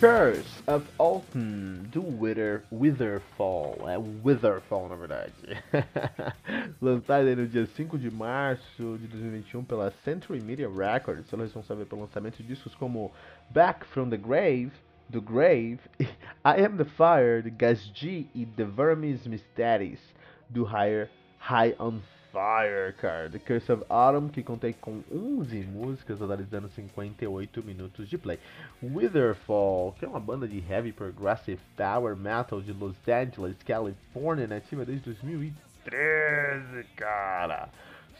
Curse of Alton do Wither, Witherfall. É Witherfall, na verdade. Lançado aí no dia 5 de março de 2021 pela Century Media Records. Ela é responsável pelo lançamento de discos como Back from the Grave, The Grave, I Am the Fire, The Gas G e The Vermis Mysteries do Higher High on Fire, cara. The Curse of Autumn, que contém com 11 músicas, totalizando 58 minutos de play. Witherfall, que é uma banda de heavy progressive power metal de Los Angeles, Califórnia, nativa desde 2013, cara.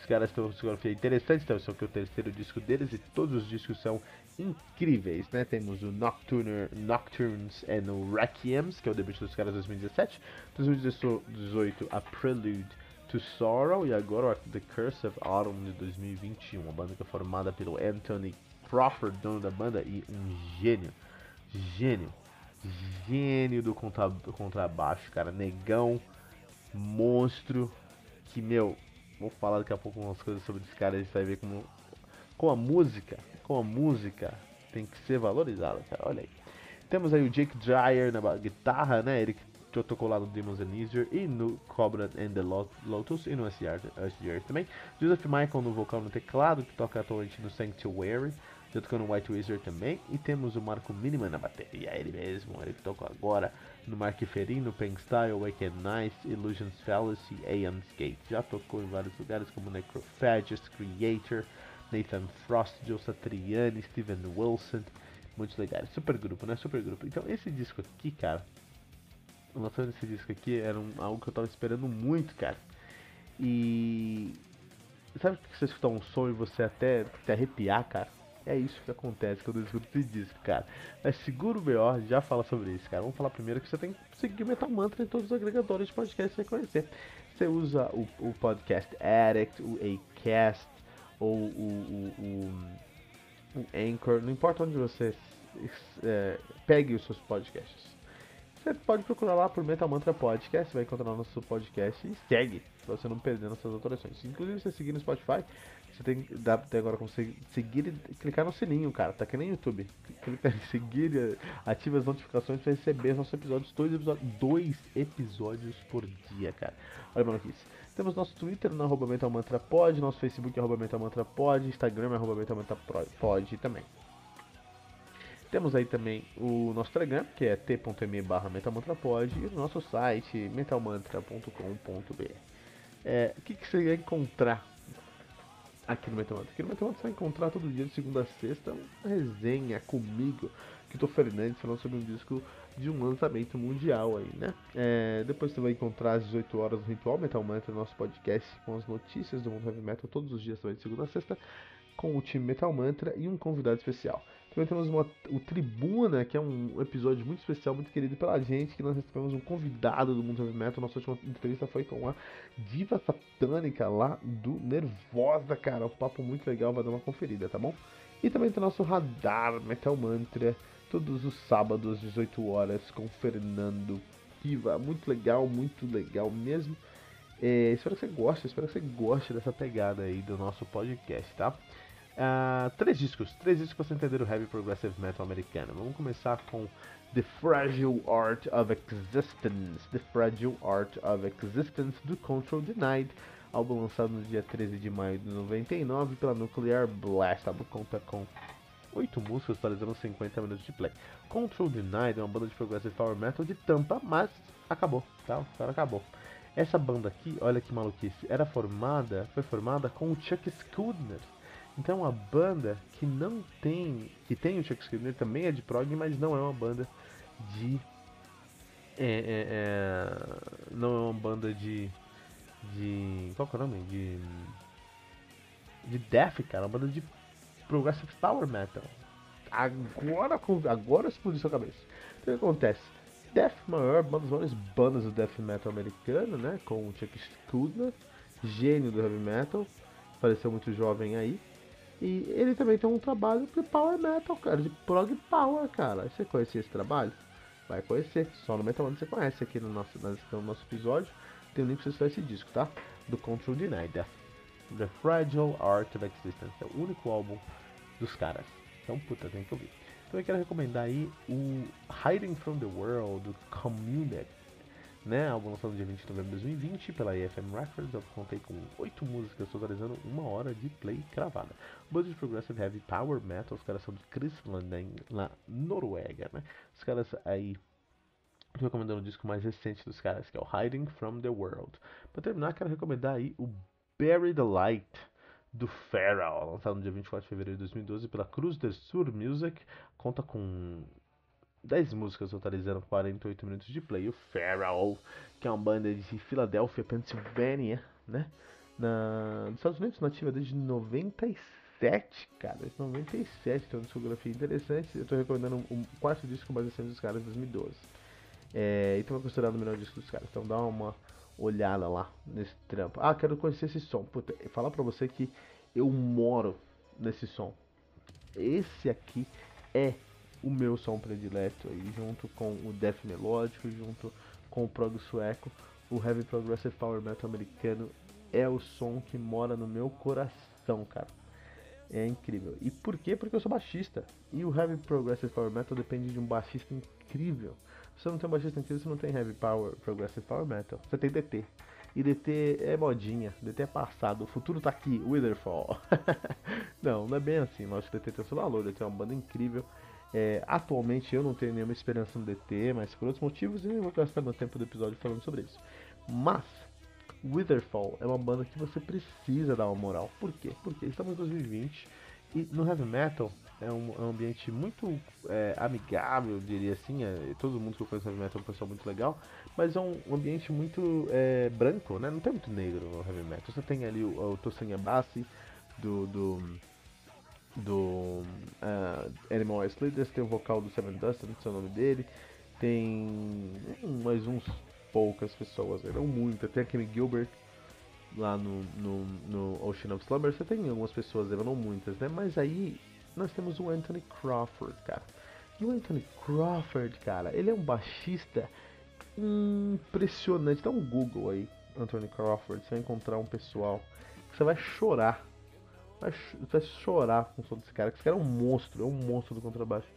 Os caras têm uma discografia interessante, então esse é o terceiro disco deles e todos os discos são incríveis, né? Temos o Nocturne, Nocturnes and o Requiems, que é o debut dos caras de 2017. 2018, a Prelude to Sorrow e agora The Curse of Autumn de 2021, uma banda que é formada pelo Anthony Crawford, dono da banda e um gênio, gênio, gênio do contra, contrabaixo, cara, negão, monstro, que meu, vou falar daqui a pouco umas coisas sobre esse cara, a gente vai ver como com a música, com a música tem que ser valorizada, cara, olha aí. Temos aí o Jake Dreyer na guitarra, né? Ele que tocou lá no Demons Easier e no Cobra and the Lotus e no SGR, também. Joseph Michael no vocal no teclado, que toca atualmente no Sanctuary, já tocou no White Wizard também. E temos o Marco Miniman na bateria, ele mesmo, ele que tocou agora no Mark Ferin, no Pink Style, Wake Nice, Illusions Fallacy, Aeon's Gate. Já tocou em vários lugares como Necrophagist, Creator, Nathan Frost, Joe Satriani, Steven Wilson. Muitos legais. Super grupo, né? Super grupo. Então esse disco aqui, cara, o lançamento desse disco aqui era um, algo que eu tava esperando muito, cara. E. Sabe que você escutar um som e você até te arrepiar, cara? É isso que acontece quando eu escuto esse disco, cara. Mas seguro o BO, já fala sobre isso, cara. Vamos falar primeiro que você tem que seguir Metal Mantra em todos os agregadores de podcast que você conhecer. Você usa o, o Podcast Addict, o Acast, ou o, o, o, o Anchor, não importa onde você é, pegue os seus podcasts. Você pode procurar lá por Metal Mantra Podcast, vai encontrar nosso podcast e segue, pra você não perder nossas atualizações. Inclusive, você seguir no Spotify, você tem dá até agora como seguir e clicar no sininho, cara. Tá que nem YouTube. Clica em seguir, ativa as notificações pra receber nossos episódios, dois episódios, dois episódios por dia, cara. Olha, mano, aqui. Temos nosso Twitter no arroba Metal Mantra Pod, nosso Facebook arroba Metal Mantra Pod, Instagram arroba Metal Mantra Pod também. Temos aí também o nosso Telegram, que é t.me barra e o nosso site metalmantra.com.br. É, o que, que você vai encontrar aqui no Metalmantra? Aqui no Metalmantra você vai encontrar todo dia de segunda a sexta uma resenha comigo, que tô Fernandes, falando sobre um disco de um lançamento mundial aí, né? É, depois você vai encontrar às 18 horas no Ritual Metal Mantra, nosso podcast com as notícias do mundo heavy metal todos os dias também de segunda a sexta, com o time Metal Mantra e um convidado especial. Também temos uma, o Tribuna, que é um episódio muito especial, muito querido pela gente, que nós recebemos um convidado do mundo heavy metal. Nossa última entrevista foi com a diva satânica lá do Nervosa, cara. Um papo muito legal, vai dar uma conferida, tá bom? E também tem o nosso Radar Metal Mantra, todos os sábados, 18 horas, com Fernando Piva. Muito legal, muito legal mesmo. É, espero que você goste, espero que você goste dessa pegada aí do nosso podcast, tá? Uh, três discos, três discos para entender o heavy progressive metal americano. Vamos começar com The Fragile Art of Existence, The Fragile Art of Existence do Control Denied, álbum lançado no dia 13 de maio de 99 pela Nuclear Blast. O álbum conta com oito músicas, totalizando 50 minutos de play. Control Denied é uma banda de progressive power metal de tampa, mas acabou, tá? O cara acabou. Essa banda aqui, olha que maluquice, era formada, foi formada com o Chuck Schuldiner então a banda que não tem, que tem o Chuck Skinner também é de prog, mas não é uma banda de, é, é, é, não é uma banda de, de, qual que é o nome? De, de death, cara, é uma banda de progressive power metal. agora, agora explodiu sua cabeça. Então o que acontece? Death Maior, uma das maiores bandas do death metal americano, né? Com o Chuck Schuldiner, gênio do heavy metal, faleceu muito jovem aí. E ele também tem um trabalho de power metal, cara, de prog power, cara. Você conhecia esse trabalho? Vai conhecer, só no Metal você conhece aqui no nosso, no nosso episódio. Tem um link pra você esse disco, tá? Do Control Denied, Death. The Fragile Art of Existence. É o único álbum dos caras. Então, puta, tem que ouvir. Eu quero recomendar aí o Hiding from the World, do Community. Né, álbum lançado no dia 20 de novembro de 2020 pela EFM Records, eu contei com 8 músicas, totalizando uma hora de play cravada. De Progressive Heavy Power Metal, os caras são de Crisland, na Noruega, né? Os caras aí Estou recomendando o disco mais recente dos caras, que é o Hiding from the World. Para terminar, quero recomendar aí o Bury the Light do Pharaoh, lançado no dia 24 de fevereiro de 2012 pela Cruz del Sur Music. Conta com 10 músicas totalizando 48 minutos de play. O Pharaoh, que é uma banda de Filadélfia, Pennsylvania, né? Na, nos Estados Unidos, nativa desde 97, cara. Desde 97, tem uma discografia interessante. Eu estou recomendando um, um quarto disco mais recente dos caras de 2012. É, e também considerado o melhor disco dos caras. Então dá uma olhada lá nesse trampo. Ah, quero conhecer esse som. Puta, falar pra você que eu moro nesse som. Esse aqui é o meu som predileto aí, junto com o death melódico, junto com o prog sueco, o heavy progressive power metal americano é o som que mora no meu coração, cara. É incrível. E por quê? Porque eu sou baixista. E o heavy progressive power metal depende de um baixista incrível. Se você não tem um baixista incrível, você não tem heavy power, progressive power metal. Você tem DT. E DT é modinha, DT é passado, o futuro tá aqui, Witherfall. não, não é bem assim, Nosso DT tem seu valor, DT é uma banda incrível. É, atualmente eu não tenho nenhuma esperança no DT, mas por outros motivos eu vou gastar meu tempo do episódio falando sobre isso. Mas, Witherfall é uma banda que você precisa dar uma moral. Por quê? Porque estamos em 2020 e no heavy metal é um, é um ambiente muito é, amigável, diria assim. É, todo mundo que eu conheço heavy metal é um pessoal muito legal, mas é um, ambiente muito é, branco, né? Não tem muito negro no heavy metal. Você tem ali o, o Tosin Abassi do, do, do uh, Animal Ice Leaders, tem o vocal do Seven Dust, não sei o nome dele. Tem mais uns poucas pessoas, não muitas. Tem aquele Gilbert lá no, no, no Ocean of Slumber, você tem algumas pessoas, não muitas, né? Mas aí nós temos o Anthony Crawford, cara. E o Anthony Crawford, cara, ele é um baixista impressionante. Dá um Google aí, Anthony Crawford, você vai encontrar um pessoal que você vai chorar. Vai, vai chorar com o som desse cara, esse cara é um monstro, é um monstro do contrabaixo.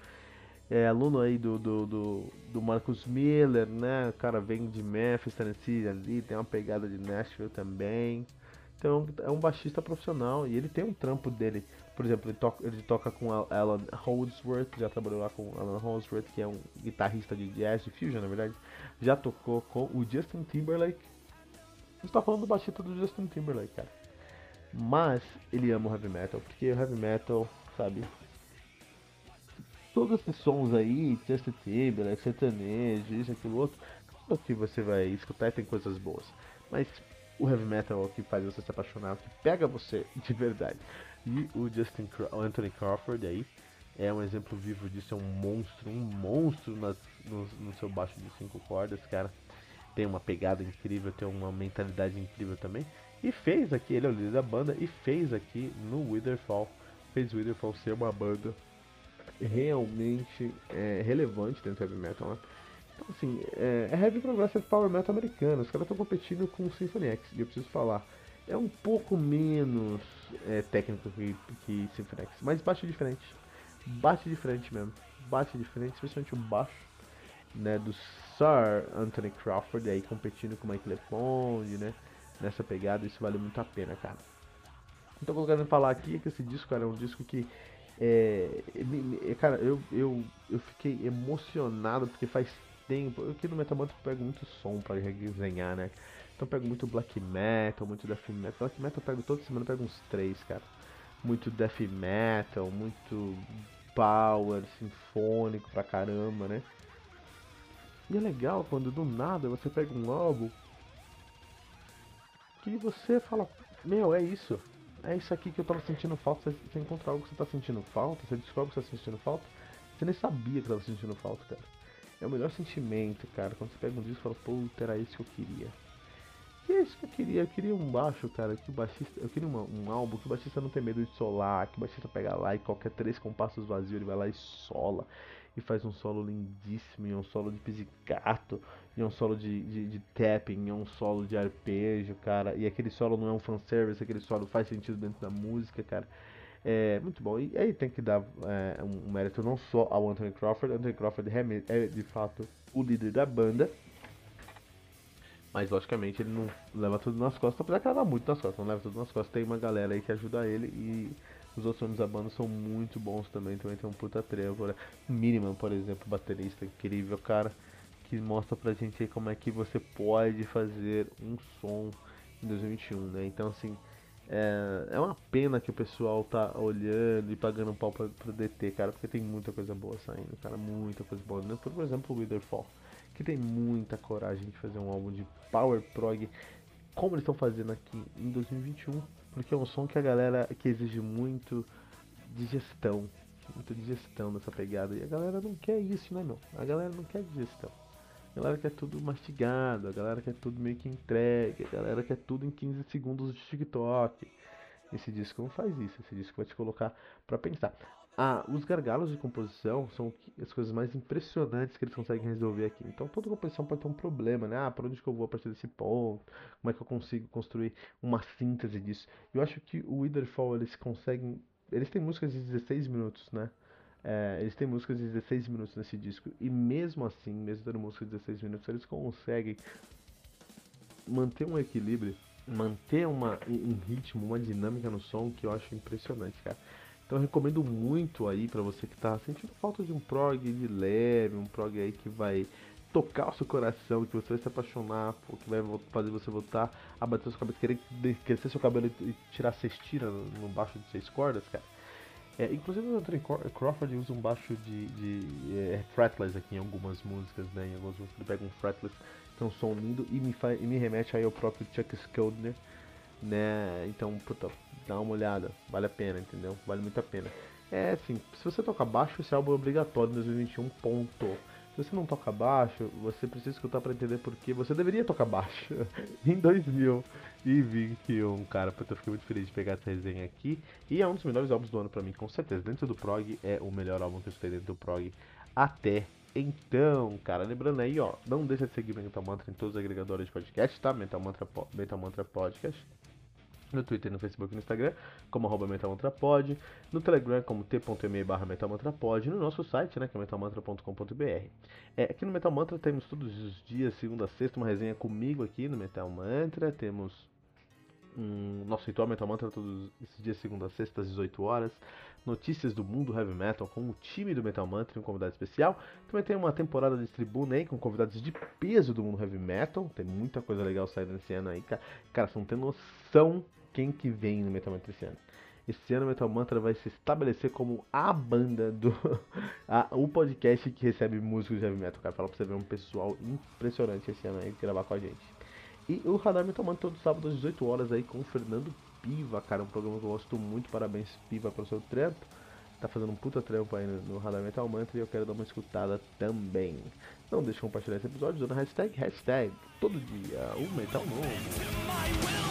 É aluno aí do, do, do, do Marcus Miller, né? O cara vem de Memphis, Tennessee ali, tem uma pegada de Nashville também. Então é um baixista profissional e ele tem um trampo dele. Por exemplo, ele toca, ele toca com Alan Holdsworth, já trabalhou lá com Alan Holdsworth, que é um guitarrista de jazz, de fusion na verdade. Já tocou com o Justin Timberlake. A tá falando do baixista do Justin Timberlake, cara. Mas ele ama o heavy metal, porque o heavy metal, sabe? Todos esses sons aí, Justin Timberlake, sertanejo, isso, aquilo, outro, tudo que você vai escutar tem coisas boas. Mas o heavy metal é o que faz você se apaixonar, o que pega você de verdade. E o Justin o Anthony Crawford aí é um exemplo vivo disso, é um monstro, um monstro nas, no, no seu baixo de cinco cordas, cara. Tem uma pegada incrível, tem uma mentalidade incrível também. E fez aqui, ele é o líder da banda, e fez aqui no Witherfall, fez o Witherfall ser uma banda realmente é, relevante dentro do heavy metal, né? Então, assim, é, é Heavy Progressive Power Metal americano. Os caras estão competindo com o Symphony X, e eu preciso falar. É um pouco menos é, técnico que, que Symphony X, mas bate de frente. Bate de frente mesmo. Bate de frente, especialmente o baixo né, do Sir Anthony Crawford aí competindo com o Mike LePond, né? Nessa pegada, isso vale muito a pena, cara. Então, o que eu quero falar aqui é que esse disco, cara, é um disco que é, cara, eu, eu, eu fiquei emocionado porque faz tempo. Eu aqui no Metamantra pego muito som pra resenhar, né? Então pego muito black metal, muito death metal. Black metal eu pego toda semana, eu pego uns três, cara. Muito death metal, muito power, sinfônico pra caramba, né? E é legal quando do nada você pega um álbum que você fala, meu, é isso. é isso aqui que eu tava sentindo falta. Você, você encontra algo que você tá sentindo falta, você descobre que você tá sentindo falta. Você nem sabia que tava sentindo falta, cara. É o melhor sentimento, cara. Quando você pega um disco e fala, puta, era isso que eu queria. E é isso que eu queria. Eu queria um baixo, cara, que o baixista. Eu queria uma, um álbum que o baixista não tem medo de solar, que o baixista pega lá e qualquer três compassos vazios ele vai lá e sola. E faz um solo lindíssimo, e um solo de pizzicato, e um solo de, de, de tapping, e um solo de arpejo, cara. E aquele solo não é um fanservice, aquele solo faz sentido dentro da música, cara. É muito bom. E aí tem que dar é, um mérito não só ao Anthony Crawford. Anthony Crawford é de fato o líder da banda. Mas logicamente ele não leva tudo nas costas, apesar que ela dá muito nas costas, não leva tudo nas costas. Tem uma galera aí que ajuda ele e os outros membros da banda são muito bons também. Também tem um puta trevo. Né? Miniman, por exemplo, baterista incrível, cara, que mostra pra gente aí como é que você pode fazer um som em 2021, né? Então assim. É, é uma pena que o pessoal tá olhando e pagando um pau pra, pra DT, cara, porque tem muita coisa boa saindo, cara, muita coisa boa. Por exemplo, o Witherfall que tem muita coragem de fazer um álbum de power prog, como eles estão fazendo aqui em 2021, porque é um som que a galera que exige muito digestão, muita digestão nessa pegada, e a galera não quer isso, né, meu? A galera não quer digestão. A galera quer tudo mastigado, a galera quer tudo meio que entregue, a galera quer tudo em 15 segundos de TikTok. Esse disco não faz isso, esse disco vai te colocar para pensar. Ah, os gargalos de composição são as coisas mais impressionantes que eles conseguem resolver aqui. Então toda composição pode ter um problema, né? Ah, para onde que eu vou a partir desse ponto? Como é que eu consigo construir uma síntese disso? Eu acho que o Witherfall eles conseguem, eles têm músicas de 16 minutos, né? É, eles têm músicas de 16 minutos nesse disco e mesmo assim, mesmo tendo músicas de 16 minutos, eles conseguem manter um equilíbrio, manter uma, um ritmo, uma dinâmica no som que eu acho impressionante, cara. Então eu recomendo muito aí para você que tá sentindo falta de um prog de leve, um prog aí que vai tocar o seu coração, que você vai se apaixonar, que vai fazer você voltar a bater sua cabeça, querer crescer seu cabelo e tirar cestina no baixo de seis cordas, cara. É, inclusive o Anthony Crawford usa um baixo de, de é, fretless aqui em algumas músicas, né? Em algumas músicas ele pega um fretless, que é um som lindo e me, faz, e me remete aí ao próprio Chuck Schuldiner, né? Então, puta, dá uma olhada, vale a pena, entendeu? Vale muito a pena. É assim, se você toca baixo, esse álbum é obrigatório em 2021, ponto. Se você não toca baixo, você precisa escutar para entender porque você deveria tocar baixo em 2021, cara. Porque eu fiquei muito feliz de pegar essa resenha aqui. E é um dos melhores álbuns do ano para mim, com certeza. Dentro do prog, é o melhor álbum que eu escutei dentro do prog até então, cara, lembrando aí, ó, não deixa de seguir o Mental Mantra em todos os agregadores de podcast, tá? Mental Mantra, Mental Mantra Podcast no Twitter, no Facebook e no Instagram, como arroba metalmantrapod, no Telegram, como t.me barra metalmantrapod, no nosso site, né, que é metalmantra.com.br. É, aqui no Metal Mantra temos todos os dias, segunda a sexta, uma resenha comigo aqui no Metal Mantra, temos um, nosso ritual Metal Mantra todos esses dias, segunda a sexta, às 18 horas, notícias do mundo heavy metal com o time do Metal Mantra e um convidado especial. Também tem uma temporada de tribuna aí com convidados de peso do mundo heavy metal. Tem muita coisa legal saindo esse ano aí, cara. Cara, você não tem noção quem que vem no Metal Mantra esse ano. Esse ano o Metal Mantra vai se estabelecer como a banda do. a, o podcast que recebe músicos de heavy metal. Cara, fala pra você ver um pessoal impressionante esse ano aí gravar com a gente. E o Radar Metal Mantra todo sábado às 18 horas aí com o Fernando Piva, cara. Um programa que eu gosto muito. Parabéns, Piva, pelo seu trampo. Tá fazendo um puta trampo aí no, no Radar Metal Mantra e eu quero dar uma escutada também. Não deixe de compartilhar esse episódio usando hashtag, hashtag, todo dia, o Metal Novo.